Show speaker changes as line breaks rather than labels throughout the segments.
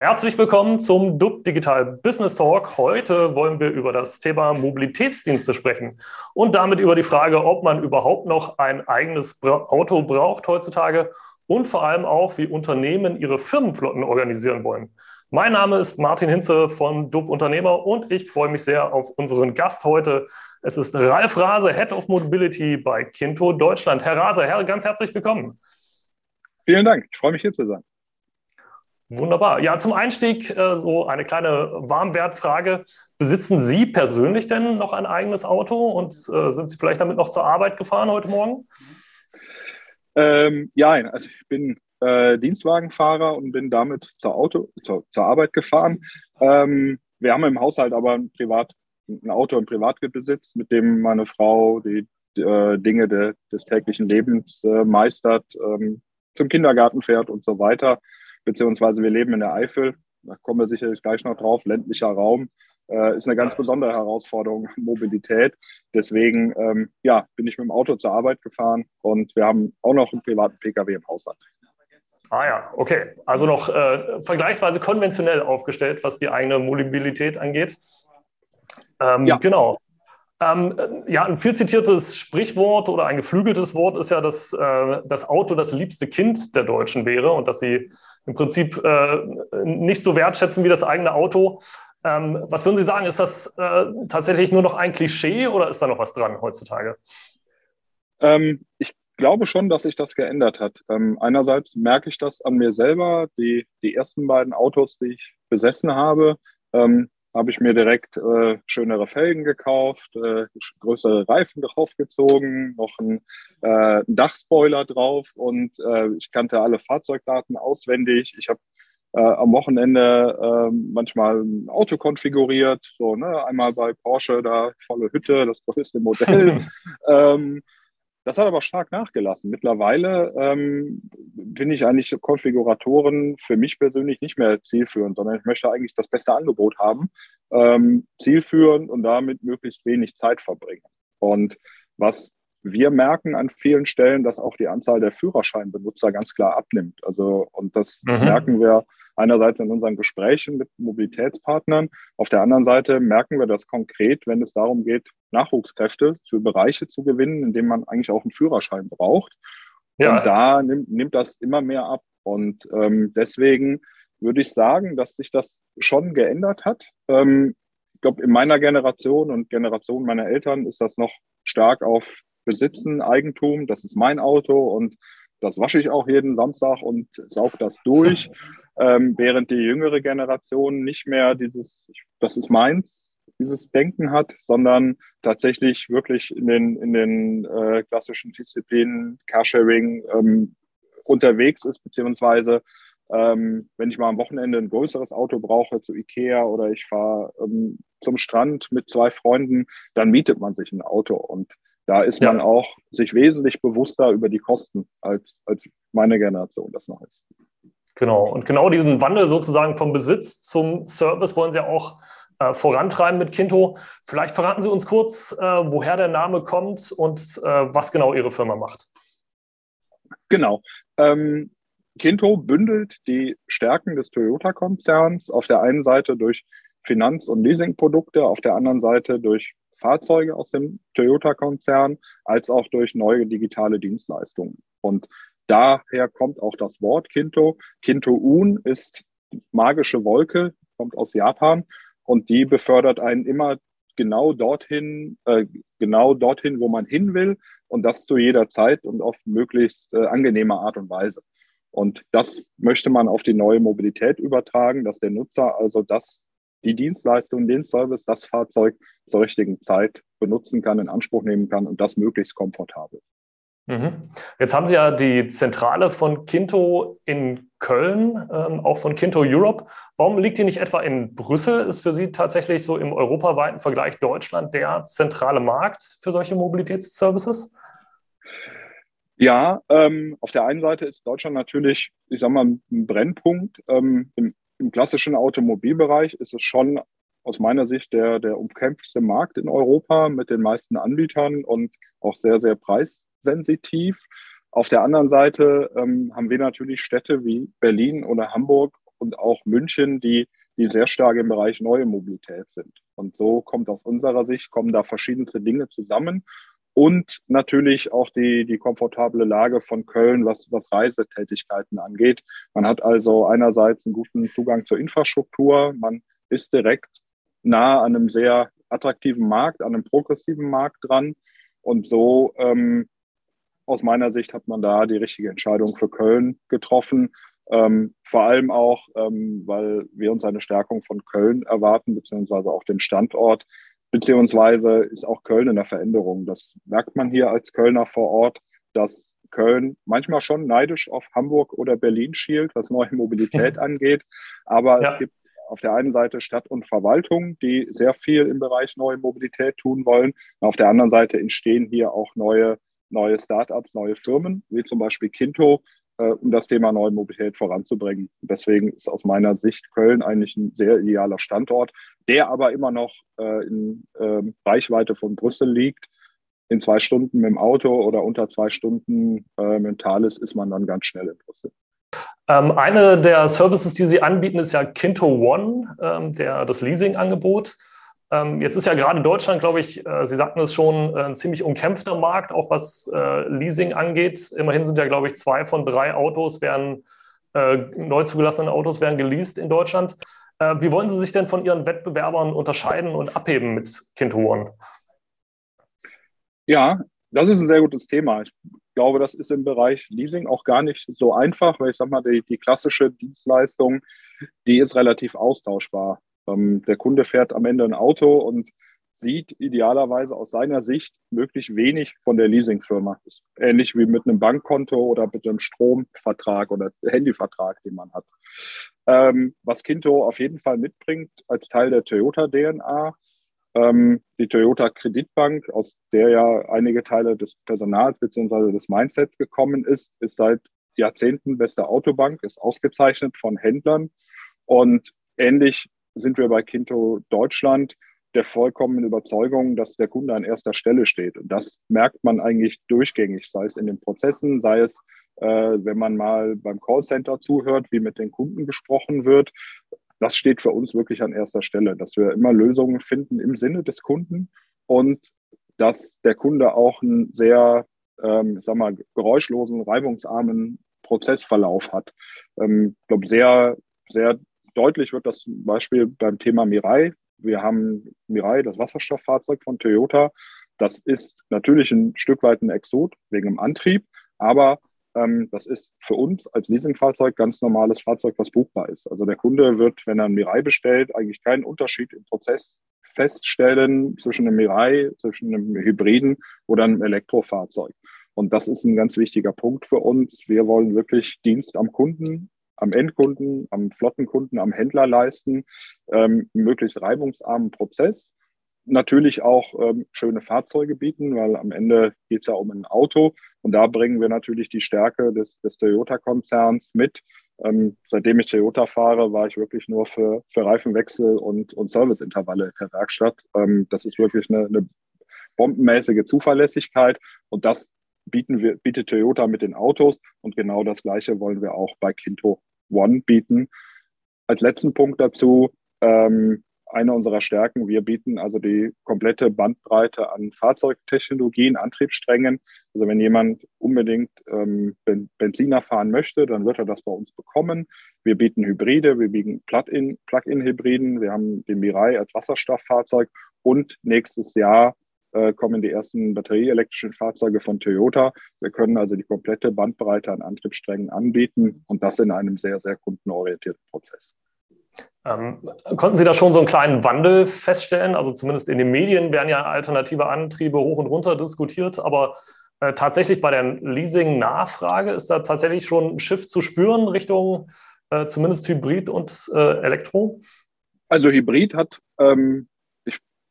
Herzlich willkommen zum DUB Digital Business Talk. Heute wollen wir über das Thema Mobilitätsdienste sprechen und damit über die Frage, ob man überhaupt noch ein eigenes Auto braucht heutzutage und vor allem auch, wie Unternehmen ihre Firmenflotten organisieren wollen. Mein Name ist Martin Hinze von DUB Unternehmer und ich freue mich sehr auf unseren Gast heute. Es ist Ralf Rase, Head of Mobility bei Kinto Deutschland. Herr Rase, ganz herzlich willkommen.
Vielen Dank, ich freue mich hier zu sein.
Wunderbar. Ja, zum Einstieg äh, so eine kleine Warmwertfrage. Besitzen Sie persönlich denn noch ein eigenes Auto und äh, sind Sie vielleicht damit noch zur Arbeit gefahren heute Morgen?
Ähm, ja, also ich bin äh, Dienstwagenfahrer und bin damit zur, Auto, zur, zur Arbeit gefahren. Ähm, wir haben im Haushalt aber ein, Privat, ein Auto im Privatbesitz, mit dem meine Frau die, die äh, Dinge de, des täglichen Lebens äh, meistert, ähm, zum Kindergarten fährt und so weiter beziehungsweise wir leben in der Eifel, da kommen wir sicherlich gleich noch drauf, ländlicher Raum, äh, ist eine ganz besondere Herausforderung, Mobilität. Deswegen ähm, ja, bin ich mit dem Auto zur Arbeit gefahren und wir haben auch noch einen privaten Pkw im Haushalt.
Ah ja, okay. Also noch äh, vergleichsweise konventionell aufgestellt, was die eigene Mobilität angeht. Ähm, ja. Genau. Ähm, ja, ein viel zitiertes Sprichwort oder ein geflügeltes Wort ist ja, dass äh, das Auto das liebste Kind der Deutschen wäre und dass sie im Prinzip äh, nicht so wertschätzen wie das eigene Auto. Ähm, was würden Sie sagen, ist das äh, tatsächlich nur noch ein Klischee oder ist da noch was dran heutzutage?
Ähm, ich glaube schon, dass sich das geändert hat. Ähm, einerseits merke ich das an mir selber. Die, die ersten beiden Autos, die ich besessen habe, ähm, habe ich mir direkt äh, schönere Felgen gekauft, äh, größere Reifen draufgezogen, noch ein, äh, Dachspoiler drauf und äh, ich kannte alle Fahrzeugdaten auswendig. Ich habe äh, am Wochenende äh, manchmal ein Auto konfiguriert, so ne, einmal bei Porsche da volle Hütte, das größte Modell. ähm, das hat aber stark nachgelassen. Mittlerweile ähm, finde ich eigentlich Konfiguratoren für mich persönlich nicht mehr zielführend, sondern ich möchte eigentlich das beste Angebot haben, ähm, zielführend und damit möglichst wenig Zeit verbringen. Und was wir merken an vielen Stellen, dass auch die Anzahl der Führerscheinbenutzer ganz klar abnimmt. Also, und das mhm. merken wir einerseits in unseren Gesprächen mit Mobilitätspartnern. Auf der anderen Seite merken wir das konkret, wenn es darum geht, Nachwuchskräfte für Bereiche zu gewinnen, in denen man eigentlich auch einen Führerschein braucht. Ja. Und da nimmt, nimmt das immer mehr ab. Und ähm, deswegen würde ich sagen, dass sich das schon geändert hat. Ähm, ich glaube, in meiner Generation und Generation meiner Eltern ist das noch stark auf Besitzen, Eigentum, das ist mein Auto und das wasche ich auch jeden Samstag und saug das durch, ähm, während die jüngere Generation nicht mehr dieses, das ist meins, dieses Denken hat, sondern tatsächlich wirklich in den, in den äh, klassischen Disziplinen Carsharing ähm, unterwegs ist, beziehungsweise ähm, wenn ich mal am Wochenende ein größeres Auto brauche zu Ikea oder ich fahre ähm, zum Strand mit zwei Freunden, dann mietet man sich ein Auto und da ist man auch sich wesentlich bewusster über die Kosten, als, als meine Generation das noch ist.
Genau. Und genau diesen Wandel sozusagen vom Besitz zum Service wollen Sie auch äh, vorantreiben mit Kinto. Vielleicht verraten Sie uns kurz, äh, woher der Name kommt und äh, was genau Ihre Firma macht.
Genau. Ähm, Kinto bündelt die Stärken des Toyota-Konzerns auf der einen Seite durch Finanz- und Leasingprodukte, auf der anderen Seite durch Fahrzeuge aus dem Toyota-Konzern als auch durch neue digitale Dienstleistungen. Und daher kommt auch das Wort Kinto. Kinto-Un ist magische Wolke, kommt aus Japan und die befördert einen immer genau dorthin, äh, genau dorthin, wo man hin will und das zu jeder Zeit und auf möglichst äh, angenehme Art und Weise. Und das möchte man auf die neue Mobilität übertragen, dass der Nutzer also das die Dienstleistung, den Service, das Fahrzeug zur richtigen Zeit benutzen kann, in Anspruch nehmen kann und das möglichst komfortabel.
Mhm. Jetzt haben Sie ja die Zentrale von Kinto in Köln, ähm, auch von Kinto Europe. Warum liegt die nicht etwa in Brüssel? Ist für Sie tatsächlich so im europaweiten Vergleich Deutschland der zentrale Markt für solche Mobilitätsservices?
Ja, ähm, auf der einen Seite ist Deutschland natürlich, ich sag mal, ein Brennpunkt. Ähm, Im im klassischen Automobilbereich ist es schon aus meiner Sicht der, der umkämpfte Markt in Europa mit den meisten Anbietern und auch sehr, sehr preissensitiv. Auf der anderen Seite ähm, haben wir natürlich Städte wie Berlin oder Hamburg und auch München, die, die sehr stark im Bereich neue Mobilität sind. Und so kommt aus unserer Sicht, kommen da verschiedenste Dinge zusammen und natürlich auch die, die komfortable Lage von Köln, was, was Reisetätigkeiten angeht. Man hat also einerseits einen guten Zugang zur Infrastruktur, man ist direkt nah an einem sehr attraktiven Markt, an einem progressiven Markt dran. Und so, ähm, aus meiner Sicht, hat man da die richtige Entscheidung für Köln getroffen. Ähm, vor allem auch, ähm, weil wir uns eine Stärkung von Köln erwarten, beziehungsweise auch den Standort beziehungsweise ist auch Köln in der Veränderung. Das merkt man hier als Kölner vor Ort, dass Köln manchmal schon neidisch auf Hamburg oder Berlin schielt, was neue Mobilität angeht. Aber ja. es gibt auf der einen Seite Stadt und Verwaltung, die sehr viel im Bereich neue Mobilität tun wollen. Und auf der anderen Seite entstehen hier auch neue, neue Startups, neue Firmen, wie zum Beispiel Kinto, äh, um das Thema neue Mobilität voranzubringen. Deswegen ist aus meiner Sicht Köln eigentlich ein sehr idealer Standort, der aber immer noch äh, in ähm, Reichweite von Brüssel liegt. In zwei Stunden mit dem Auto oder unter zwei Stunden äh, mit Thales ist man dann ganz schnell in Brüssel.
Ähm, eine der Services, die Sie anbieten, ist ja Kinto One, ähm, der, das Leasing-Angebot. Ähm, jetzt ist ja gerade Deutschland, glaube ich, äh, Sie sagten es schon, äh, ein ziemlich umkämpfter Markt, auch was äh, Leasing angeht. Immerhin sind ja, glaube ich, zwei von drei Autos werden, neu zugelassenen Autos werden geleast in Deutschland. wie wollen Sie sich denn von Ihren Wettbewerbern unterscheiden und abheben mit Kind?
Ja, das ist ein sehr gutes Thema. Ich glaube, das ist im Bereich Leasing auch gar nicht so einfach, weil ich sage mal, die, die klassische Dienstleistung, die ist relativ austauschbar. Ähm, der Kunde fährt am Ende ein Auto und sieht idealerweise aus seiner Sicht möglichst wenig von der Leasingfirma. ähnlich wie mit einem Bankkonto oder mit einem Stromvertrag oder Handyvertrag, den man hat. Ähm, was Kinto auf jeden Fall mitbringt als Teil der Toyota-DNA, ähm, die Toyota Kreditbank, aus der ja einige Teile des Personals bzw. des Mindsets gekommen ist, ist seit Jahrzehnten beste Autobank, ist ausgezeichnet von Händlern und ähnlich sind wir bei Kinto Deutschland der vollkommenen Überzeugung, dass der Kunde an erster Stelle steht. Und das merkt man eigentlich durchgängig, sei es in den Prozessen, sei es, äh, wenn man mal beim Callcenter zuhört, wie mit den Kunden gesprochen wird. Das steht für uns wirklich an erster Stelle, dass wir immer Lösungen finden im Sinne des Kunden und dass der Kunde auch einen sehr, ähm, sag mal, geräuschlosen, reibungsarmen Prozessverlauf hat. Ähm, ich glaube, sehr, sehr Deutlich wird das zum Beispiel beim Thema Mirai. Wir haben Mirai, das Wasserstofffahrzeug von Toyota. Das ist natürlich ein Stück weit ein Exot wegen dem Antrieb, aber ähm, das ist für uns als Leasingfahrzeug ganz normales Fahrzeug, was buchbar ist. Also der Kunde wird, wenn er ein Mirai bestellt, eigentlich keinen Unterschied im Prozess feststellen zwischen einem Mirai, zwischen einem Hybriden oder einem Elektrofahrzeug. Und das ist ein ganz wichtiger Punkt für uns. Wir wollen wirklich Dienst am Kunden am Endkunden, am Flottenkunden, am Händler leisten, ähm, möglichst reibungsarmen Prozess. Natürlich auch ähm, schöne Fahrzeuge bieten, weil am Ende geht es ja um ein Auto und da bringen wir natürlich die Stärke des, des Toyota-Konzerns mit. Ähm, seitdem ich Toyota fahre, war ich wirklich nur für, für Reifenwechsel und, und Serviceintervalle in der Werkstatt. Ähm, das ist wirklich eine, eine bombenmäßige Zuverlässigkeit und das bieten wir, bietet Toyota mit den Autos und genau das Gleiche wollen wir auch bei Kinto One bieten. Als letzten Punkt dazu, ähm, eine unserer Stärken, wir bieten also die komplette Bandbreite an Fahrzeugtechnologien, Antriebssträngen. Also wenn jemand unbedingt ähm, Benziner fahren möchte, dann wird er das bei uns bekommen. Wir bieten Hybride, wir bieten Plug-in-Hybriden, wir haben den Mirai als Wasserstofffahrzeug und nächstes Jahr äh, kommen die ersten batterieelektrischen Fahrzeuge von Toyota. Wir können also die komplette Bandbreite an Antriebssträngen anbieten und das in einem sehr, sehr kundenorientierten Prozess.
Ähm, konnten Sie da schon so einen kleinen Wandel feststellen? Also zumindest in den Medien werden ja alternative Antriebe hoch und runter diskutiert, aber äh, tatsächlich bei der Leasing-Nachfrage ist da tatsächlich schon ein Schiff zu spüren Richtung äh, zumindest Hybrid und äh, Elektro?
Also Hybrid hat ähm,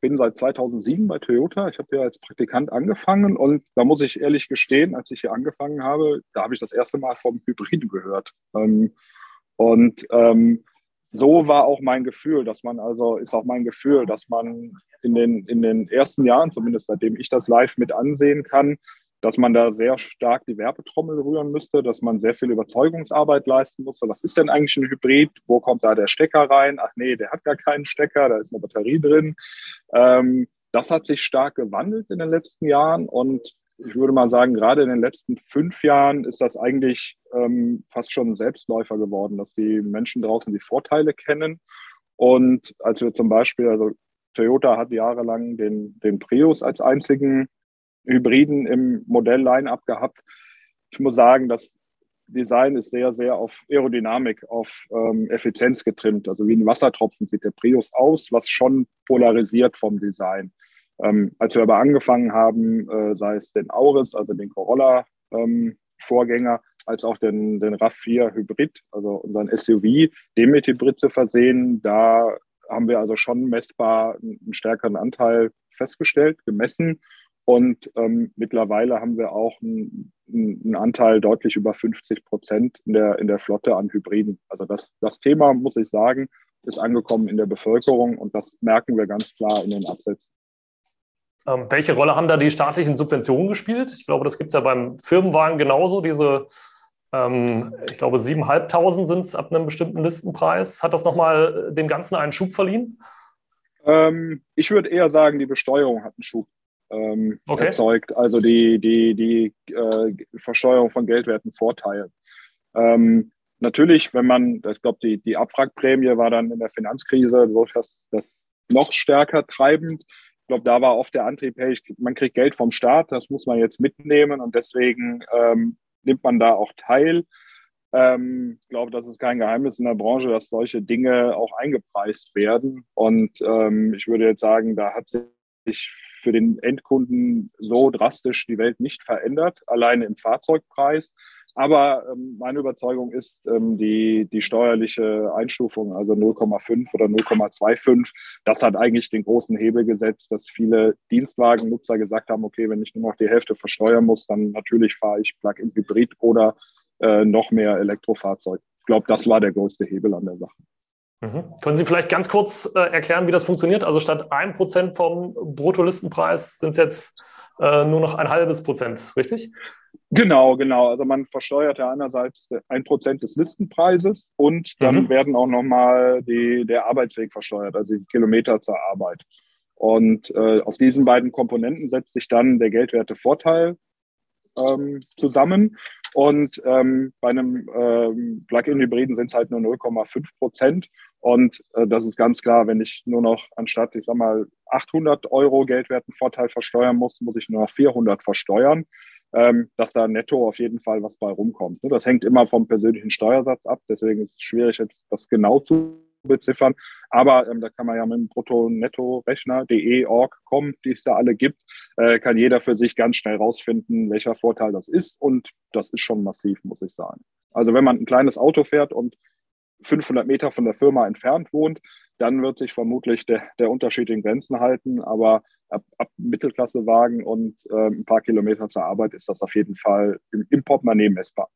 bin seit 2007 bei Toyota. Ich habe hier als Praktikant angefangen und da muss ich ehrlich gestehen, als ich hier angefangen habe, da habe ich das erste Mal vom Hybriden gehört. Ähm, und ähm, so war auch mein Gefühl, dass man also, ist auch mein Gefühl, dass man in den, in den ersten Jahren, zumindest seitdem ich das live mit ansehen kann, dass man da sehr stark die Werbetrommel rühren müsste, dass man sehr viel Überzeugungsarbeit leisten musste. Was ist denn eigentlich ein Hybrid? Wo kommt da der Stecker rein? Ach nee, der hat gar keinen Stecker, da ist eine Batterie drin. Ähm, das hat sich stark gewandelt in den letzten Jahren und ich würde mal sagen, gerade in den letzten fünf Jahren ist das eigentlich ähm, fast schon ein Selbstläufer geworden, dass die Menschen draußen die Vorteile kennen. Und als wir zum Beispiel, also Toyota hat jahrelang den, den Prius als einzigen Hybriden im Modell-Line-Up gehabt. Ich muss sagen, das Design ist sehr, sehr auf Aerodynamik, auf ähm, Effizienz getrimmt. Also wie ein Wassertropfen sieht der Prius aus, was schon polarisiert vom Design. Ähm, als wir aber angefangen haben, äh, sei es den Auris, also den Corolla-Vorgänger, ähm, als auch den, den RAV4 Hybrid, also unseren SUV, den mit Hybrid zu versehen, da haben wir also schon messbar einen stärkeren Anteil festgestellt, gemessen. Und ähm, mittlerweile haben wir auch einen, einen, Anteil deutlich über 50 Prozent in der, in der Flotte an Hybriden. Also das, das Thema, muss ich sagen, ist angekommen in der Bevölkerung und das merken wir ganz klar in den Absätzen.
Ähm, welche Rolle haben da die staatlichen Subventionen gespielt? Ich glaube, das gibt es ja beim Firmenwagen genauso, diese ähm, ich glaube, 7.500 sind es ab einem bestimmten Listenpreis. Hat das nochmal dem Ganzen einen Schub verliehen?
Ähm, ich würde eher sagen, die Besteuerung hat einen Schub ähm, okay. erzeugt. Also die, die, die äh, Versteuerung von geldwerten Vorteilen. Ähm, natürlich, wenn man, ich glaube, die, die Abwrackprämie war dann in der Finanzkrise das, das noch stärker treibend. Ich glaube, da war oft der Antrieb, hey, man kriegt Geld vom Staat, das muss man jetzt mitnehmen und deswegen ähm, nimmt man da auch teil. Ähm, ich glaube, das ist kein Geheimnis in der Branche, dass solche Dinge auch eingepreist werden. Und ähm, ich würde jetzt sagen, da hat sich für den Endkunden so drastisch die Welt nicht verändert, alleine im Fahrzeugpreis. Aber ähm, meine Überzeugung ist, ähm, die, die steuerliche Einstufung, also 0,5 oder 0,25, das hat eigentlich den großen Hebel gesetzt, dass viele Dienstwagennutzer gesagt haben, okay, wenn ich nur noch die Hälfte versteuern muss, dann natürlich fahre ich Plug-in-Hybrid oder äh, noch mehr Elektrofahrzeug. Ich glaube, das war der größte Hebel an der Sache.
Mhm. Können Sie vielleicht ganz kurz äh, erklären, wie das funktioniert? Also statt 1% vom Bruttolistenpreis sind es jetzt äh, nur noch ein halbes Prozent, richtig?
Genau, genau. Also man versteuert ja einerseits ein Prozent des Listenpreises und dann mhm. werden auch nochmal der Arbeitsweg versteuert, also die Kilometer zur Arbeit. Und äh, aus diesen beiden Komponenten setzt sich dann der Geldwertevorteil ähm, zusammen. Und ähm, bei einem ähm, Plug-in-Hybriden sind es halt nur 0,5 Prozent. Und äh, das ist ganz klar, wenn ich nur noch anstatt, ich sag mal, 800 Euro Geldwertenvorteil versteuern muss, muss ich nur noch 400 versteuern ähm, dass da netto auf jeden Fall was bei rumkommt. Ne? Das hängt immer vom persönlichen Steuersatz ab, deswegen ist es schwierig, jetzt das genau zu beziffern. Aber ähm, da kann man ja mit dem Brutto-Netto-Rechner, de, org, com, die es da alle gibt, äh, kann jeder für sich ganz schnell rausfinden, welcher Vorteil das ist. Und das ist schon massiv, muss ich sagen. Also wenn man ein kleines Auto fährt und 500 Meter von der Firma entfernt wohnt, dann wird sich vermutlich der, der Unterschied in Grenzen halten. Aber ab, ab Mittelklassewagen und äh, ein paar Kilometer zur Arbeit ist das auf jeden Fall im, im Portemonnaie messbar.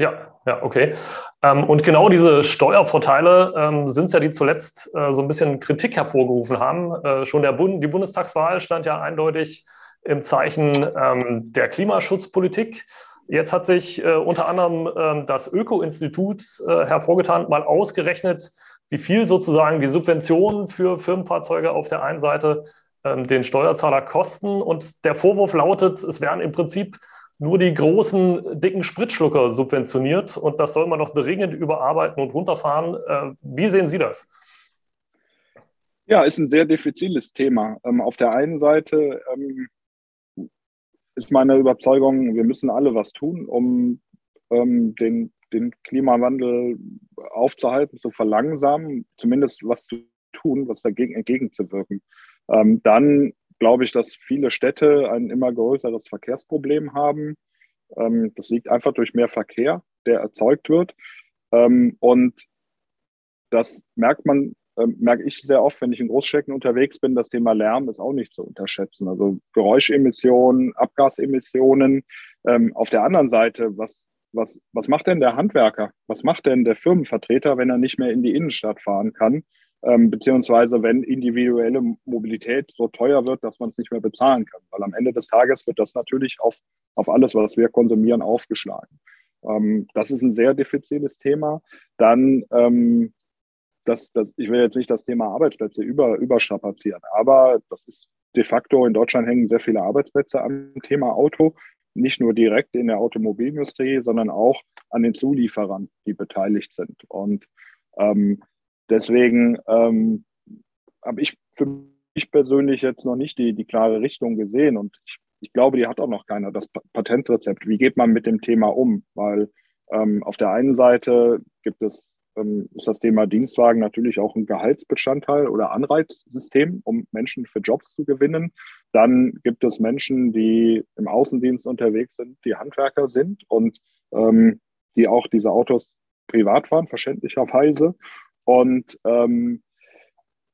Ja, ja, okay. Ähm, und genau diese Steuervorteile ähm, sind es ja, die zuletzt äh, so ein bisschen Kritik hervorgerufen haben. Äh, schon der Bund, die Bundestagswahl stand ja eindeutig im Zeichen ähm, der Klimaschutzpolitik. Jetzt hat sich äh, unter anderem ähm, das Öko-Institut äh, hervorgetan, mal ausgerechnet, wie viel sozusagen die Subventionen für Firmenfahrzeuge auf der einen Seite ähm, den Steuerzahler kosten. Und der Vorwurf lautet, es werden im Prinzip nur die großen, dicken Spritschlucker subventioniert und das soll man noch dringend überarbeiten und runterfahren. Äh, wie sehen Sie das?
Ja, ist ein sehr diffiziles Thema. Ähm, auf der einen Seite ähm, ist meine Überzeugung, wir müssen alle was tun, um ähm, den, den Klimawandel aufzuhalten, zu verlangsamen, zumindest was zu tun, was dagegen entgegenzuwirken. Ähm, dann glaube ich, dass viele Städte ein immer größeres Verkehrsproblem haben. Ähm, das liegt einfach durch mehr Verkehr, der erzeugt wird. Ähm, und das merkt man ähm, merke ich sehr oft, wenn ich in Großstädten unterwegs bin, das Thema Lärm ist auch nicht zu unterschätzen. Also Geräuschemissionen, Abgasemissionen. Ähm, auf der anderen Seite, was, was, was macht denn der Handwerker? Was macht denn der Firmenvertreter, wenn er nicht mehr in die Innenstadt fahren kann? Ähm, beziehungsweise wenn individuelle Mobilität so teuer wird, dass man es nicht mehr bezahlen kann. Weil am Ende des Tages wird das natürlich auf, auf alles, was wir konsumieren, aufgeschlagen. Ähm, das ist ein sehr diffiziles Thema. Dann, ähm, das, das, ich will jetzt nicht das Thema Arbeitsplätze über, überstrapazieren, aber das ist de facto in Deutschland hängen sehr viele Arbeitsplätze am Thema Auto nicht nur direkt in der Automobilindustrie, sondern auch an den Zulieferern, die beteiligt sind. Und ähm, deswegen ähm, habe ich für mich persönlich jetzt noch nicht die, die klare Richtung gesehen. Und ich, ich glaube, die hat auch noch keiner, das Patentrezept. Wie geht man mit dem Thema um? Weil ähm, auf der einen Seite gibt es ähm, ist das Thema Dienstwagen natürlich auch ein Gehaltsbestandteil oder Anreizsystem, um Menschen für Jobs zu gewinnen. Dann gibt es Menschen, die im Außendienst unterwegs sind, die Handwerker sind und ähm, die auch diese Autos privat fahren, verständlicherweise. Und ähm,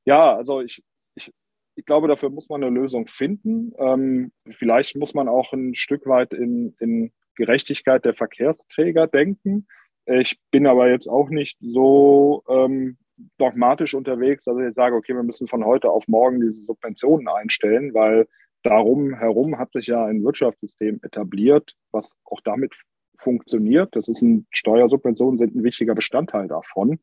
ja, also ich, ich, ich glaube, dafür muss man eine Lösung finden. Ähm, vielleicht muss man auch ein Stück weit in, in Gerechtigkeit der Verkehrsträger denken. Ich bin aber jetzt auch nicht so ähm, dogmatisch unterwegs, dass ich sage, okay, wir müssen von heute auf morgen diese Subventionen einstellen, weil darum herum hat sich ja ein Wirtschaftssystem etabliert, was auch damit funktioniert. Das ist ein Steuersubventionen sind ein wichtiger Bestandteil davon.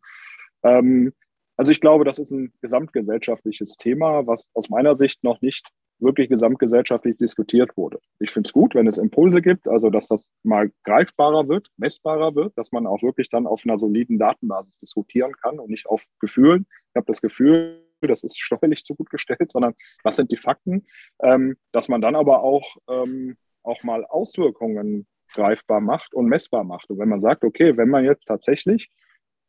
Ähm, also ich glaube, das ist ein gesamtgesellschaftliches Thema, was aus meiner Sicht noch nicht wirklich gesamtgesellschaftlich diskutiert wurde. Ich finde es gut, wenn es Impulse gibt, also dass das mal greifbarer wird, messbarer wird, dass man auch wirklich dann auf einer soliden Datenbasis diskutieren kann und nicht auf Gefühlen. Ich habe das Gefühl, das ist steuerlich zu gut gestellt, sondern was sind die Fakten, ähm, dass man dann aber auch, ähm, auch mal Auswirkungen greifbar macht und messbar macht. Und wenn man sagt, okay, wenn man jetzt tatsächlich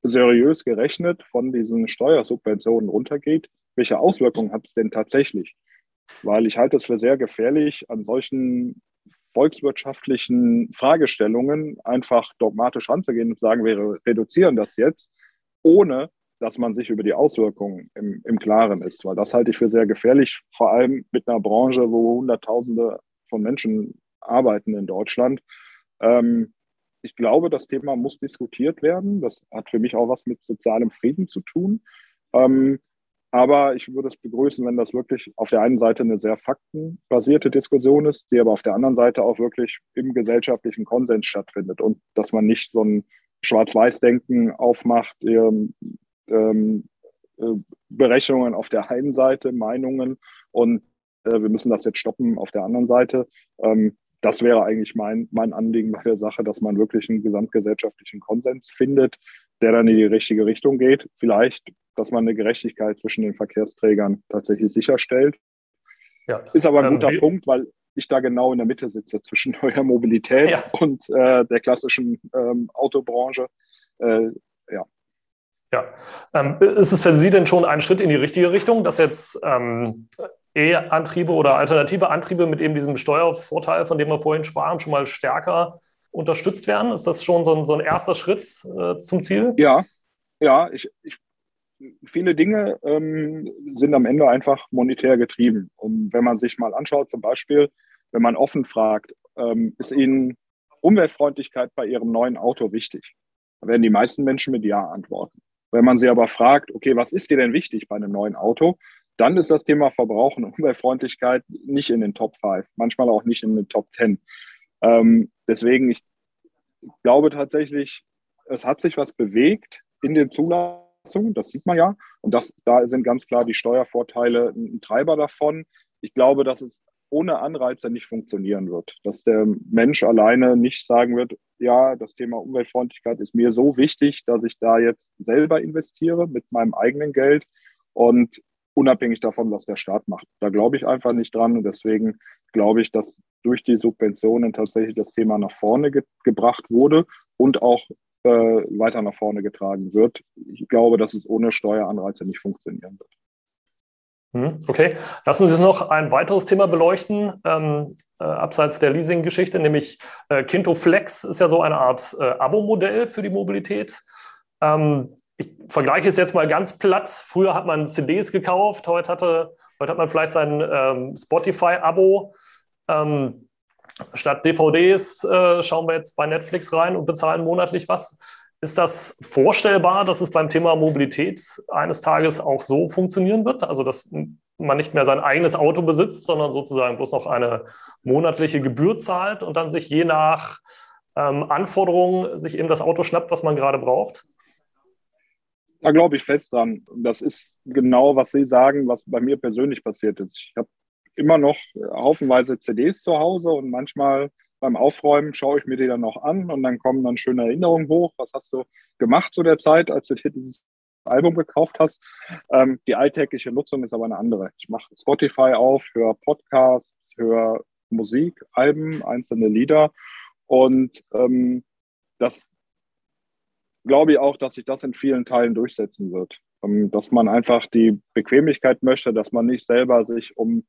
seriös gerechnet von diesen Steuersubventionen runtergeht, welche Auswirkungen hat es denn tatsächlich? weil ich halte es für sehr gefährlich, an solchen volkswirtschaftlichen Fragestellungen einfach dogmatisch ranzugehen und sagen, wir reduzieren das jetzt, ohne dass man sich über die Auswirkungen im, im Klaren ist, weil das halte ich für sehr gefährlich, vor allem mit einer Branche, wo Hunderttausende von Menschen arbeiten in Deutschland. Ähm, ich glaube, das Thema muss diskutiert werden. Das hat für mich auch was mit sozialem Frieden zu tun. Ähm, aber ich würde es begrüßen, wenn das wirklich auf der einen Seite eine sehr faktenbasierte Diskussion ist, die aber auf der anderen Seite auch wirklich im gesellschaftlichen Konsens stattfindet und dass man nicht so ein Schwarz-Weiß-Denken aufmacht, ähm, ähm, äh, Berechnungen auf der einen Seite, Meinungen und äh, wir müssen das jetzt stoppen auf der anderen Seite. Ähm, das wäre eigentlich mein, mein Anliegen bei der Sache, dass man wirklich einen gesamtgesellschaftlichen Konsens findet, der dann in die richtige Richtung geht. Vielleicht, dass man eine Gerechtigkeit zwischen den Verkehrsträgern tatsächlich sicherstellt. Ja. Ist aber ein ähm, guter ähm, Punkt, weil ich da genau in der Mitte sitze zwischen neuer Mobilität ja. und äh, der klassischen ähm, Autobranche. Äh, ja.
Ja. Ähm, ist es für Sie denn schon ein Schritt in die richtige Richtung, dass jetzt ähm, E-Antriebe oder alternative Antriebe mit eben diesem Steuervorteil, von dem wir vorhin sprachen, schon mal stärker unterstützt werden? Ist das schon so ein, so ein erster Schritt äh, zum Ziel?
Ja, ja, ich, ich viele Dinge ähm, sind am Ende einfach monetär getrieben. Und wenn man sich mal anschaut, zum Beispiel, wenn man offen fragt, ähm, ist Ihnen Umweltfreundlichkeit bei Ihrem neuen Auto wichtig? Da werden die meisten Menschen mit Ja antworten. Wenn man sie aber fragt, okay, was ist dir denn wichtig bei einem neuen Auto? Dann ist das Thema Verbrauch und Umweltfreundlichkeit nicht in den Top 5, manchmal auch nicht in den Top 10. Ähm, deswegen, ich glaube tatsächlich, es hat sich was bewegt in den Zulassungen, das sieht man ja. Und das, da sind ganz klar die Steuervorteile ein Treiber davon. Ich glaube, dass es ohne Anreize nicht funktionieren wird. Dass der Mensch alleine nicht sagen wird, ja, das Thema Umweltfreundlichkeit ist mir so wichtig, dass ich da jetzt selber investiere mit meinem eigenen Geld. Und unabhängig davon, was der Staat macht. Da glaube ich einfach nicht dran und deswegen glaube ich, dass durch die Subventionen tatsächlich das Thema nach vorne ge gebracht wurde und auch äh, weiter nach vorne getragen wird. Ich glaube, dass es ohne Steueranreize nicht funktionieren wird.
Hm, okay, lassen Sie noch ein weiteres Thema beleuchten, ähm, äh, abseits der Leasing-Geschichte, nämlich äh, Kinto Flex ist ja so eine Art äh, Abo-Modell für die Mobilität. Ähm, ich vergleiche es jetzt mal ganz platt. Früher hat man CDs gekauft, heute, hatte, heute hat man vielleicht sein ähm, Spotify-Abo. Ähm, statt DVDs äh, schauen wir jetzt bei Netflix rein und bezahlen monatlich was. Ist das vorstellbar, dass es beim Thema Mobilität eines Tages auch so funktionieren wird? Also, dass man nicht mehr sein eigenes Auto besitzt, sondern sozusagen bloß noch eine monatliche Gebühr zahlt und dann sich je nach ähm, Anforderungen sich eben das Auto schnappt, was man gerade braucht?
Da glaube ich fest dran. Das ist genau, was Sie sagen, was bei mir persönlich passiert ist. Ich habe immer noch haufenweise CDs zu Hause und manchmal beim Aufräumen schaue ich mir die dann noch an und dann kommen dann schöne Erinnerungen hoch. Was hast du gemacht zu der Zeit, als du dir dieses Album gekauft hast? Ähm, die alltägliche Nutzung ist aber eine andere. Ich mache Spotify auf, höre Podcasts, höre Musik, Alben, einzelne Lieder und ähm, das glaube ich auch, dass sich das in vielen Teilen durchsetzen wird. Ähm, dass man einfach die Bequemlichkeit möchte, dass man nicht selber sich um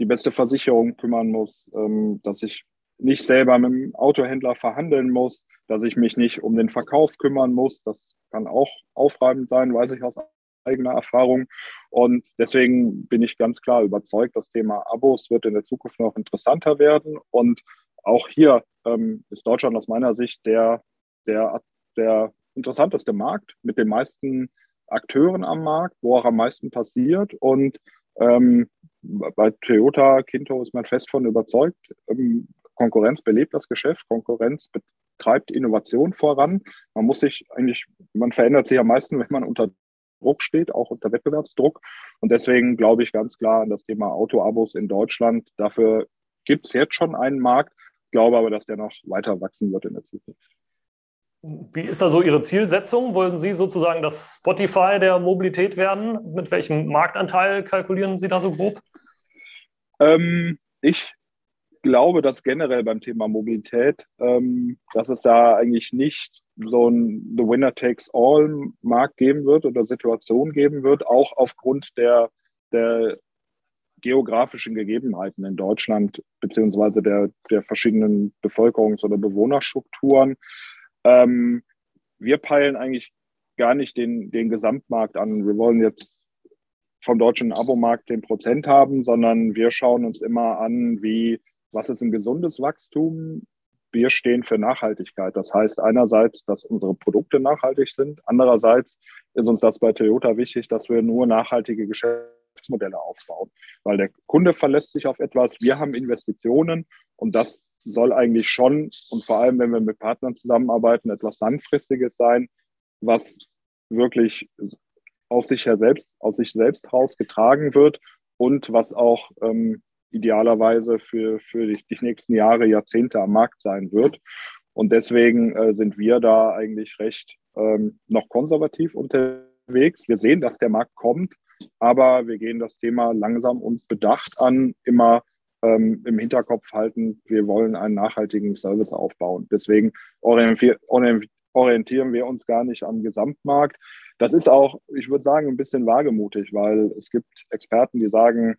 die beste Versicherung kümmern muss, ähm, dass ich nicht selber mit dem Autohändler verhandeln muss, dass ich mich nicht um den Verkauf kümmern muss. Das kann auch aufreibend sein, weiß ich aus eigener Erfahrung. Und deswegen bin ich ganz klar überzeugt, das Thema Abos wird in der Zukunft noch interessanter werden. Und auch hier ähm, ist Deutschland aus meiner Sicht der, der, der interessanteste Markt mit den meisten Akteuren am Markt, wo auch am meisten passiert. Und ähm, bei Toyota, Kinto ist man fest von überzeugt. Ähm, Konkurrenz belebt das Geschäft, Konkurrenz betreibt Innovation voran. Man muss sich eigentlich, man verändert sich am meisten, wenn man unter Druck steht, auch unter Wettbewerbsdruck. Und deswegen glaube ich ganz klar an das Thema Autoabos in Deutschland. Dafür gibt es jetzt schon einen Markt. Ich glaube aber, dass der noch weiter wachsen wird in der Zukunft.
Wie ist da so Ihre Zielsetzung? Wollen Sie sozusagen das Spotify der Mobilität werden? Mit welchem Marktanteil kalkulieren Sie da so grob?
Ähm, ich glaube, dass generell beim Thema Mobilität, ähm, dass es da eigentlich nicht so ein The Winner Takes All Markt geben wird oder Situation geben wird, auch aufgrund der, der geografischen Gegebenheiten in Deutschland beziehungsweise der, der verschiedenen Bevölkerungs- oder Bewohnerstrukturen. Ähm, wir peilen eigentlich gar nicht den, den Gesamtmarkt an. Wir wollen jetzt vom deutschen Abomarkt 10 Prozent haben, sondern wir schauen uns immer an, wie, was ist ein gesundes Wachstum? Wir stehen für Nachhaltigkeit. Das heißt einerseits, dass unsere Produkte nachhaltig sind. Andererseits ist uns das bei Toyota wichtig, dass wir nur nachhaltige Geschäftsmodelle aufbauen, weil der Kunde verlässt sich auf etwas. Wir haben Investitionen und das soll eigentlich schon und vor allem, wenn wir mit Partnern zusammenarbeiten, etwas Langfristiges sein, was wirklich aus sich her selbst, aus sich selbst raus getragen wird und was auch ähm, idealerweise für, für die, die, nächsten Jahre, Jahrzehnte am Markt sein wird. Und deswegen äh, sind wir da eigentlich recht ähm, noch konservativ unterwegs. Wir sehen, dass der Markt kommt, aber wir gehen das Thema langsam und bedacht an, immer ähm, im Hinterkopf halten, wir wollen einen nachhaltigen Service aufbauen. Deswegen orientieren wir uns gar nicht am Gesamtmarkt. Das ist auch, ich würde sagen, ein bisschen wagemutig, weil es gibt Experten, die sagen,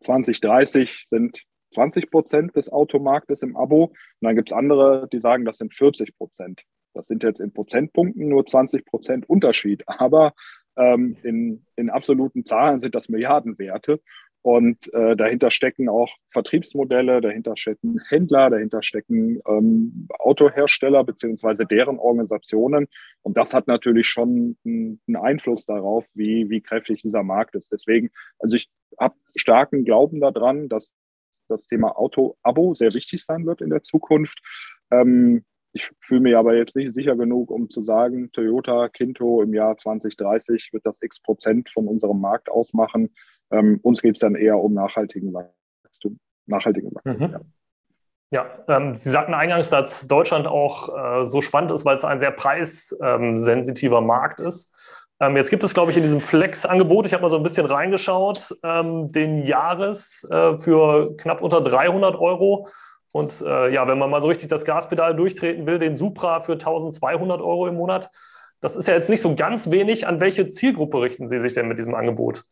2030 sind 20 Prozent des Automarktes im Abo. Und dann gibt es andere, die sagen, das sind 40 Prozent. Das sind jetzt in Prozentpunkten nur 20 Prozent Unterschied. Aber ähm, in, in absoluten Zahlen sind das Milliardenwerte. Und äh, dahinter stecken auch Vertriebsmodelle, dahinter stecken Händler, dahinter stecken ähm, Autohersteller beziehungsweise deren Organisationen. Und das hat natürlich schon einen Einfluss darauf, wie, wie kräftig dieser Markt ist. Deswegen, also ich habe starken Glauben daran, dass das Thema Auto-Abo sehr wichtig sein wird in der Zukunft. Ähm, ich fühle mich aber jetzt nicht sicher genug, um zu sagen, Toyota Kinto im Jahr 2030 wird das x Prozent von unserem Markt ausmachen. Ähm, uns geht es dann eher um nachhaltigen Wachstum. Nachhaltigen Wachstum,
mhm. ja. Ja, ähm, Sie sagten eingangs, dass Deutschland auch äh, so spannend ist, weil es ein sehr preissensitiver Markt ist. Ähm, jetzt gibt es, glaube ich, in diesem Flex-Angebot, ich habe mal so ein bisschen reingeschaut, ähm, den Jahres äh, für knapp unter 300 Euro. Und äh, ja, wenn man mal so richtig das Gaspedal durchtreten will, den Supra für 1200 Euro im Monat. Das ist ja jetzt nicht so ganz wenig. An welche Zielgruppe richten Sie sich denn mit diesem Angebot?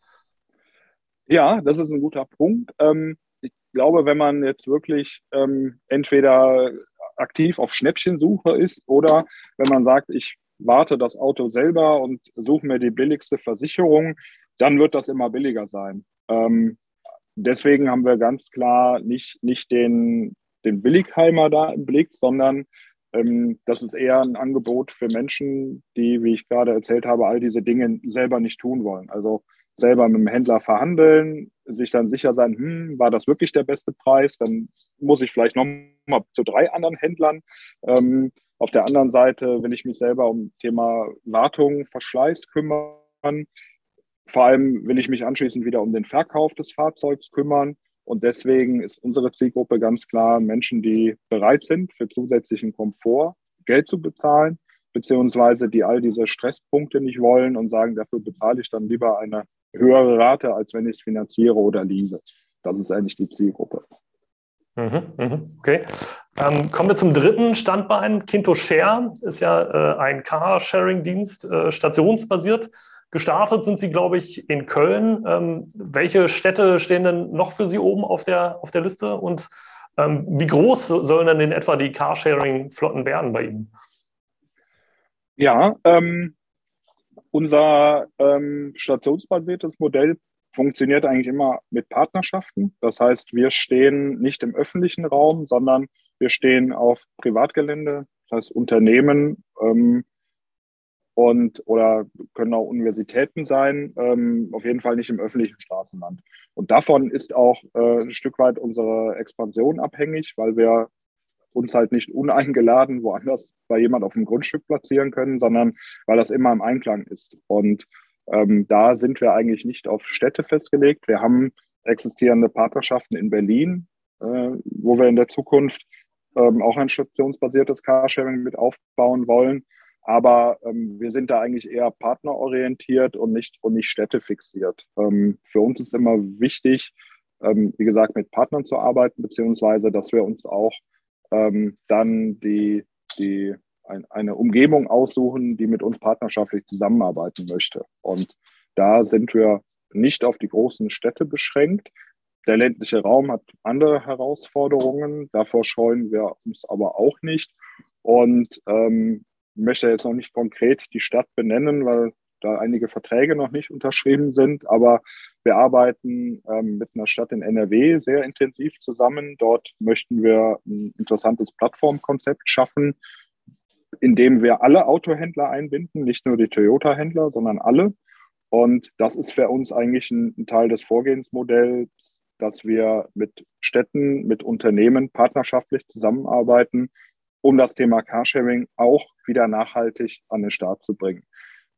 Ja, das ist ein guter Punkt. Ähm, ich glaube, wenn man jetzt wirklich ähm, entweder aktiv auf Schnäppchensuche ist oder wenn man sagt, ich warte das Auto selber und suche mir die billigste Versicherung, dann wird das immer billiger sein. Ähm, deswegen haben wir ganz klar nicht, nicht den, den Billigheimer da im Blick, sondern ähm, das ist eher ein Angebot für Menschen, die, wie ich gerade erzählt habe, all diese Dinge selber nicht tun wollen. Also selber mit dem Händler verhandeln, sich dann sicher sein, hm, war das wirklich der beste Preis? Dann muss ich vielleicht noch mal zu drei anderen Händlern. Ähm, auf der anderen Seite will ich mich selber um Thema Wartung, Verschleiß kümmern. Vor allem will ich mich anschließend wieder um den Verkauf des Fahrzeugs kümmern. Und deswegen ist unsere Zielgruppe ganz klar Menschen, die bereit sind, für zusätzlichen Komfort Geld zu bezahlen, beziehungsweise die all diese Stresspunkte nicht wollen und sagen, dafür bezahle ich dann lieber eine höhere Rate, als wenn ich es finanziere oder lease. Das ist eigentlich die Zielgruppe.
Mhm, mhm, okay. Ähm, kommen wir zum dritten Standbein. Kinto Share ist ja äh, ein Car-Sharing-Dienst, äh, stationsbasiert. Gestartet sind Sie, glaube ich, in Köln. Ähm, welche Städte stehen denn noch für Sie oben auf der, auf der Liste? Und ähm, wie groß sollen denn in etwa die Carsharing-Flotten werden bei Ihnen?
Ja, ähm, unser ähm, stationsbasiertes Modell funktioniert eigentlich immer mit Partnerschaften. Das heißt, wir stehen nicht im öffentlichen Raum, sondern wir stehen auf Privatgelände. Das heißt, Unternehmen ähm, und oder können auch Universitäten sein, ähm, auf jeden Fall nicht im öffentlichen Straßenland. Und davon ist auch äh, ein Stück weit unsere Expansion abhängig, weil wir uns halt nicht uneingeladen woanders bei jemand auf dem Grundstück platzieren können, sondern weil das immer im Einklang ist. Und ähm, da sind wir eigentlich nicht auf Städte festgelegt. Wir haben existierende Partnerschaften in Berlin, äh, wo wir in der Zukunft ähm, auch ein stationsbasiertes Carsharing mit aufbauen wollen. Aber ähm, wir sind da eigentlich eher partnerorientiert und nicht, und nicht städtefixiert. Ähm, für uns ist immer wichtig, ähm, wie gesagt, mit Partnern zu arbeiten, beziehungsweise dass wir uns auch ähm, dann die, die, ein, eine Umgebung aussuchen, die mit uns partnerschaftlich zusammenarbeiten möchte. Und da sind wir nicht auf die großen Städte beschränkt. Der ländliche Raum hat andere Herausforderungen, davor scheuen wir uns aber auch nicht. Und ähm, möchte jetzt noch nicht konkret die Stadt benennen, weil da einige Verträge noch nicht unterschrieben sind. Aber wir arbeiten ähm, mit einer Stadt in NRW sehr intensiv zusammen. Dort möchten wir ein interessantes Plattformkonzept schaffen, in dem wir alle Autohändler einbinden, nicht nur die Toyota-Händler, sondern alle. Und das ist für uns eigentlich ein, ein Teil des Vorgehensmodells, dass wir mit Städten, mit Unternehmen partnerschaftlich zusammenarbeiten, um das Thema Carsharing auch wieder nachhaltig an den Start zu bringen.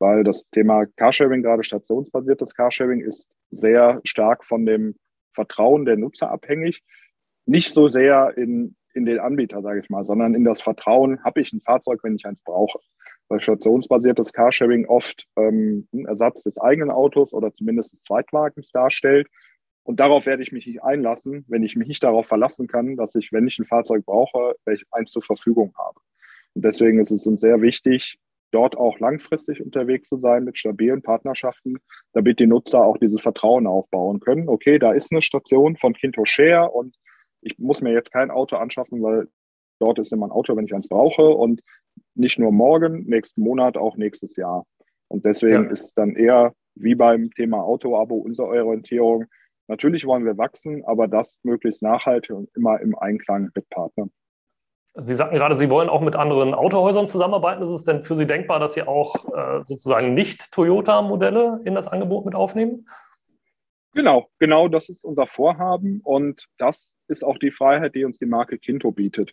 Weil das Thema Carsharing, gerade stationsbasiertes Carsharing, ist sehr stark von dem Vertrauen der Nutzer abhängig. Nicht so sehr in, in den Anbieter, sage ich mal, sondern in das Vertrauen, habe ich ein Fahrzeug, wenn ich eins brauche. Weil stationsbasiertes Carsharing oft ähm, einen Ersatz des eigenen Autos oder zumindest des Zweitwagens darstellt. Und darauf werde ich mich nicht einlassen, wenn ich mich nicht darauf verlassen kann, dass ich, wenn ich ein Fahrzeug brauche, eins zur Verfügung habe. Und deswegen ist es uns sehr wichtig, dort auch langfristig unterwegs zu sein mit stabilen Partnerschaften, damit die Nutzer auch dieses Vertrauen aufbauen können. Okay, da ist eine Station von Kinto Share und ich muss mir jetzt kein Auto anschaffen, weil dort ist immer ein Auto, wenn ich eins brauche und nicht nur morgen, nächsten Monat, auch nächstes Jahr. Und deswegen ja. ist dann eher wie beim Thema Auto-Abo unsere Orientierung, Natürlich wollen wir wachsen, aber das möglichst nachhaltig und immer im Einklang mit Partnern.
Sie sagten gerade, Sie wollen auch mit anderen Autohäusern zusammenarbeiten. Ist es denn für Sie denkbar, dass Sie auch äh, sozusagen nicht Toyota-Modelle in das Angebot mit aufnehmen?
Genau, genau das ist unser Vorhaben und das ist auch die Freiheit, die uns die Marke Kinto bietet.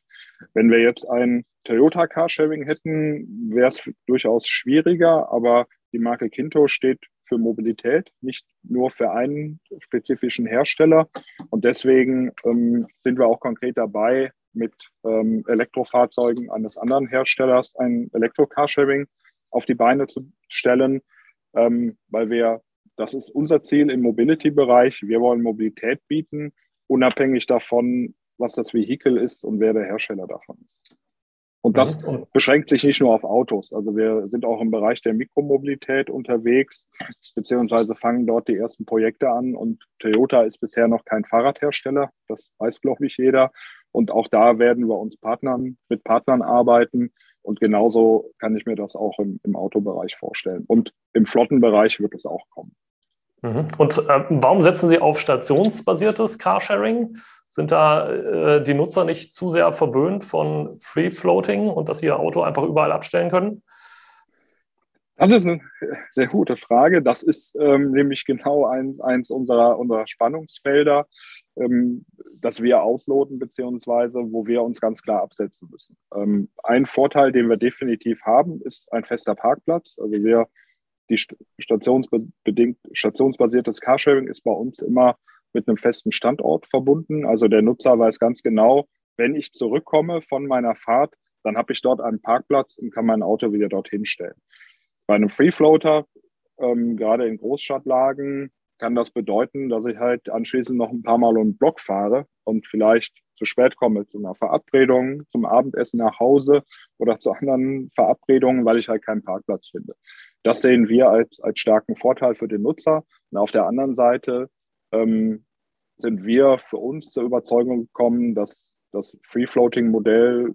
Wenn wir jetzt ein Toyota Carsharing hätten, wäre es durchaus schwieriger, aber die Marke Kinto steht für Mobilität, nicht nur für einen spezifischen Hersteller. Und deswegen ähm, sind wir auch konkret dabei, mit ähm, Elektrofahrzeugen eines anderen Herstellers ein Elektro-Carsharing auf die Beine zu stellen, ähm, weil wir, das ist unser Ziel im Mobility-Bereich. Wir wollen Mobilität bieten, unabhängig davon, was das Vehikel ist und wer der Hersteller davon ist. Und das mhm. beschränkt sich nicht nur auf Autos. Also wir sind auch im Bereich der Mikromobilität unterwegs, beziehungsweise fangen dort die ersten Projekte an. Und Toyota ist bisher noch kein Fahrradhersteller. Das weiß, glaube ich, jeder. Und auch da werden wir uns Partnern, mit Partnern arbeiten. Und genauso kann ich mir das auch im, im Autobereich vorstellen. Und im Flottenbereich wird es auch kommen.
Mhm. Und äh, warum setzen Sie auf stationsbasiertes Carsharing? Sind da äh, die Nutzer nicht zu sehr verwöhnt von Free Floating und dass sie ihr Auto einfach überall abstellen können?
Das ist eine sehr gute Frage. Das ist ähm, nämlich genau ein, eins unserer, unserer Spannungsfelder, ähm, das wir ausloten, beziehungsweise wo wir uns ganz klar absetzen müssen. Ähm, ein Vorteil, den wir definitiv haben, ist ein fester Parkplatz. Also wir, die stationsbedingt, stationsbasiertes Carsharing ist bei uns immer mit einem festen Standort verbunden. Also der Nutzer weiß ganz genau, wenn ich zurückkomme von meiner Fahrt, dann habe ich dort einen Parkplatz und kann mein Auto wieder dorthin stellen. Bei einem Free Floater, ähm, gerade in Großstadtlagen, kann das bedeuten, dass ich halt anschließend noch ein paar Mal den Block fahre und vielleicht zu spät komme zu einer Verabredung, zum Abendessen nach Hause oder zu anderen Verabredungen, weil ich halt keinen Parkplatz finde. Das sehen wir als, als starken Vorteil für den Nutzer. Und auf der anderen Seite ähm, sind wir für uns zur Überzeugung gekommen, dass das Free-Floating-Modell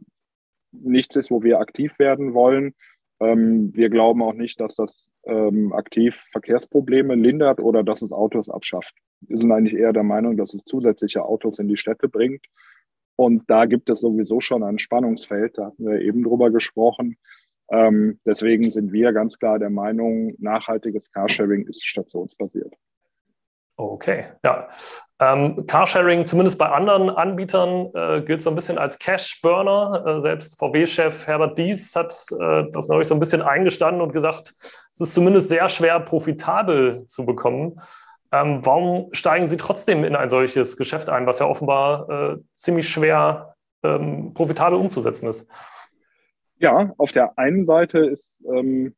nichts ist, wo wir aktiv werden wollen, ähm, wir glauben auch nicht, dass das ähm, aktiv Verkehrsprobleme lindert oder dass es Autos abschafft. Wir sind eigentlich eher der Meinung, dass es zusätzliche Autos in die Städte bringt. Und da gibt es sowieso schon ein Spannungsfeld, da hatten wir eben drüber gesprochen. Ähm, deswegen sind wir ganz klar der Meinung, nachhaltiges Carsharing ist stationsbasiert.
Okay, ja. Ähm, Carsharing, zumindest bei anderen Anbietern, äh, gilt so ein bisschen als Cash-Burner. Äh, selbst VW-Chef Herbert Dies hat äh, das neulich so ein bisschen eingestanden und gesagt, es ist zumindest sehr schwer profitabel zu bekommen. Ähm, warum steigen Sie trotzdem in ein solches Geschäft ein, was ja offenbar äh, ziemlich schwer ähm, profitabel umzusetzen ist?
Ja, auf der einen Seite ist ähm,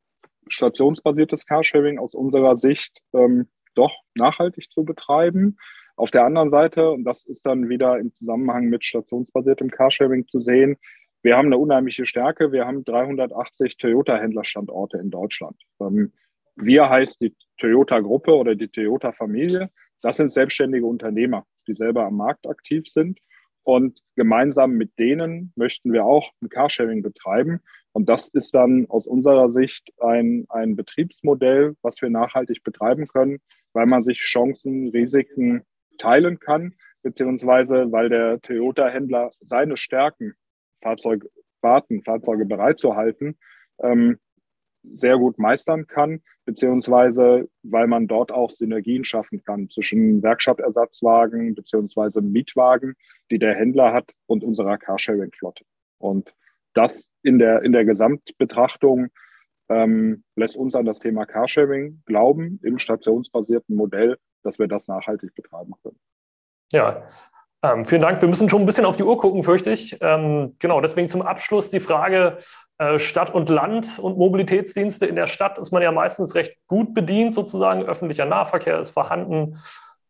stationsbasiertes Carsharing aus unserer Sicht ähm, doch nachhaltig zu betreiben. Auf der anderen Seite, und das ist dann wieder im Zusammenhang mit stationsbasiertem Carsharing zu sehen, wir haben eine unheimliche Stärke. Wir haben 380 Toyota-Händlerstandorte in Deutschland. Ähm, wir heißt die Toyota-Gruppe oder die Toyota-Familie. Das sind selbstständige Unternehmer, die selber am Markt aktiv sind. Und gemeinsam mit denen möchten wir auch ein Carsharing betreiben. Und das ist dann aus unserer Sicht ein, ein Betriebsmodell, was wir nachhaltig betreiben können, weil man sich Chancen, Risiken teilen kann, beziehungsweise weil der Toyota-Händler seine Stärken, Fahrzeug warten, Fahrzeuge bereitzuhalten, ähm, sehr gut meistern kann, beziehungsweise weil man dort auch Synergien schaffen kann zwischen Werkstattersatzwagen beziehungsweise Mietwagen, die der Händler hat und unserer Carsharing-Flotte. Und das in der, in der Gesamtbetrachtung ähm, lässt uns an das Thema Carsharing glauben, im stationsbasierten Modell, dass wir das nachhaltig betreiben können.
Ja, ähm, vielen Dank. Wir müssen schon ein bisschen auf die Uhr gucken, fürchte ich. Ähm, genau, deswegen zum Abschluss die Frage äh, Stadt und Land und Mobilitätsdienste. In der Stadt ist man ja meistens recht gut bedient, sozusagen. Öffentlicher Nahverkehr ist vorhanden.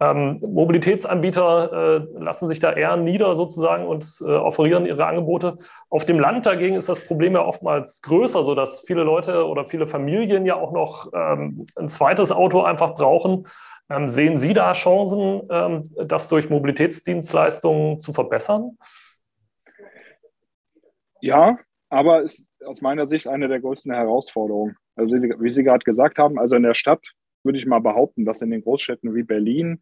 Ähm, Mobilitätsanbieter äh, lassen sich da eher nieder sozusagen und äh, offerieren ihre Angebote. Auf dem Land dagegen ist das Problem ja oftmals größer, sodass viele Leute oder viele Familien ja auch noch ähm, ein zweites Auto einfach brauchen. Ähm, sehen Sie da Chancen, ähm, das durch Mobilitätsdienstleistungen zu verbessern?
Ja, aber es ist aus meiner Sicht eine der größten Herausforderungen. Also wie Sie gerade gesagt haben, also in der Stadt würde ich mal behaupten, dass in den Großstädten wie Berlin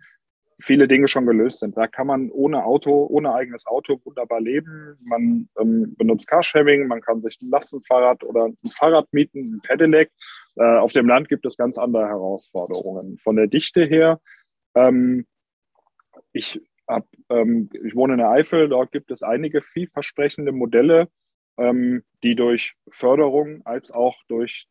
viele Dinge schon gelöst sind. Da kann man ohne Auto, ohne eigenes Auto wunderbar leben. Man ähm, benutzt Carsharing, man kann sich ein Lastenfahrrad oder ein Fahrrad mieten, ein Pedelec. Äh, auf dem Land gibt es ganz andere Herausforderungen. Von der Dichte her, ähm, ich, hab, ähm, ich wohne in der Eifel, dort gibt es einige vielversprechende Modelle, ähm, die durch Förderung als auch durch,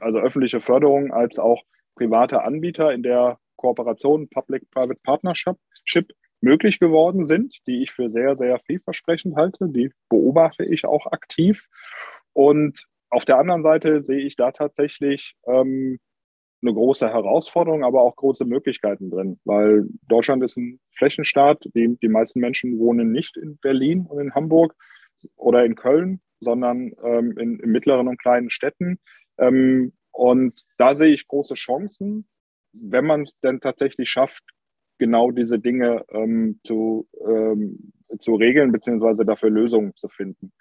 also öffentliche Förderung als auch private Anbieter in der Kooperation Public-Private Partnership möglich geworden sind, die ich für sehr, sehr vielversprechend halte. Die beobachte ich auch aktiv. Und auf der anderen Seite sehe ich da tatsächlich ähm, eine große Herausforderung, aber auch große Möglichkeiten drin, weil Deutschland ist ein Flächenstaat. Die, die meisten Menschen wohnen nicht in Berlin und in Hamburg oder in Köln, sondern ähm, in, in mittleren und kleinen Städten. Ähm, und da sehe ich große Chancen, wenn man es denn tatsächlich schafft, genau diese Dinge ähm, zu, ähm, zu regeln, beziehungsweise dafür Lösungen zu finden.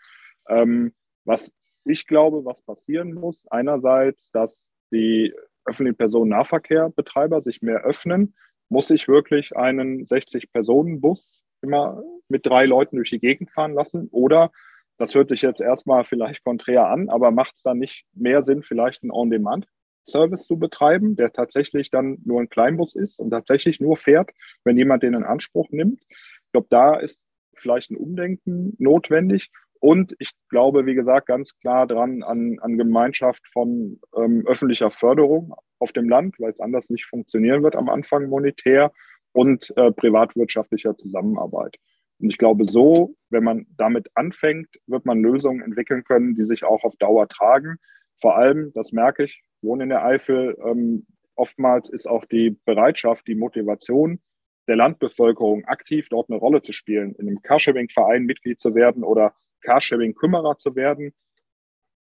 Ähm, was ich glaube, was passieren muss, einerseits, dass die öffentlichen Personennahverkehrbetreiber sich mehr öffnen, muss ich wirklich einen 60-Personen-Bus immer mit drei Leuten durch die Gegend fahren lassen? Oder, das hört sich jetzt erstmal vielleicht konträr an, aber macht es dann nicht mehr Sinn, vielleicht einen On-Demand-Service zu betreiben, der tatsächlich dann nur ein Kleinbus ist und tatsächlich nur fährt, wenn jemand den in Anspruch nimmt? Ich glaube, da ist vielleicht ein Umdenken notwendig. Und ich glaube, wie gesagt, ganz klar dran an, an Gemeinschaft von ähm, öffentlicher Förderung auf dem Land, weil es anders nicht funktionieren wird am Anfang monetär und äh, privatwirtschaftlicher Zusammenarbeit. Und ich glaube, so, wenn man damit anfängt, wird man Lösungen entwickeln können, die sich auch auf Dauer tragen. Vor allem, das merke ich, wohne in der Eifel, ähm, oftmals ist auch die Bereitschaft, die Motivation der Landbevölkerung aktiv dort eine Rolle zu spielen, in einem Carsharing-Verein Mitglied zu werden oder Carsharing-Kümmerer zu werden,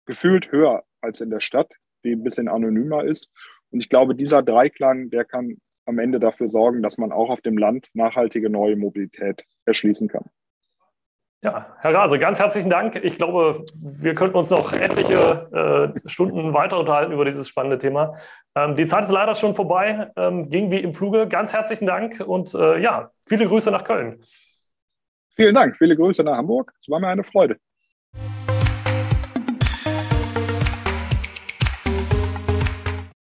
gefühlt höher als in der Stadt, die ein bisschen anonymer ist. Und ich glaube, dieser Dreiklang, der kann am Ende dafür sorgen, dass man auch auf dem Land nachhaltige neue Mobilität erschließen kann.
Ja, Herr Rase, ganz herzlichen Dank. Ich glaube, wir könnten uns noch etliche äh, Stunden weiter unterhalten über dieses spannende Thema. Ähm, die Zeit ist leider schon vorbei, ähm, ging wie im Fluge. Ganz herzlichen Dank und äh, ja, viele Grüße nach Köln.
Vielen Dank, viele Grüße nach Hamburg. Es war mir eine Freude.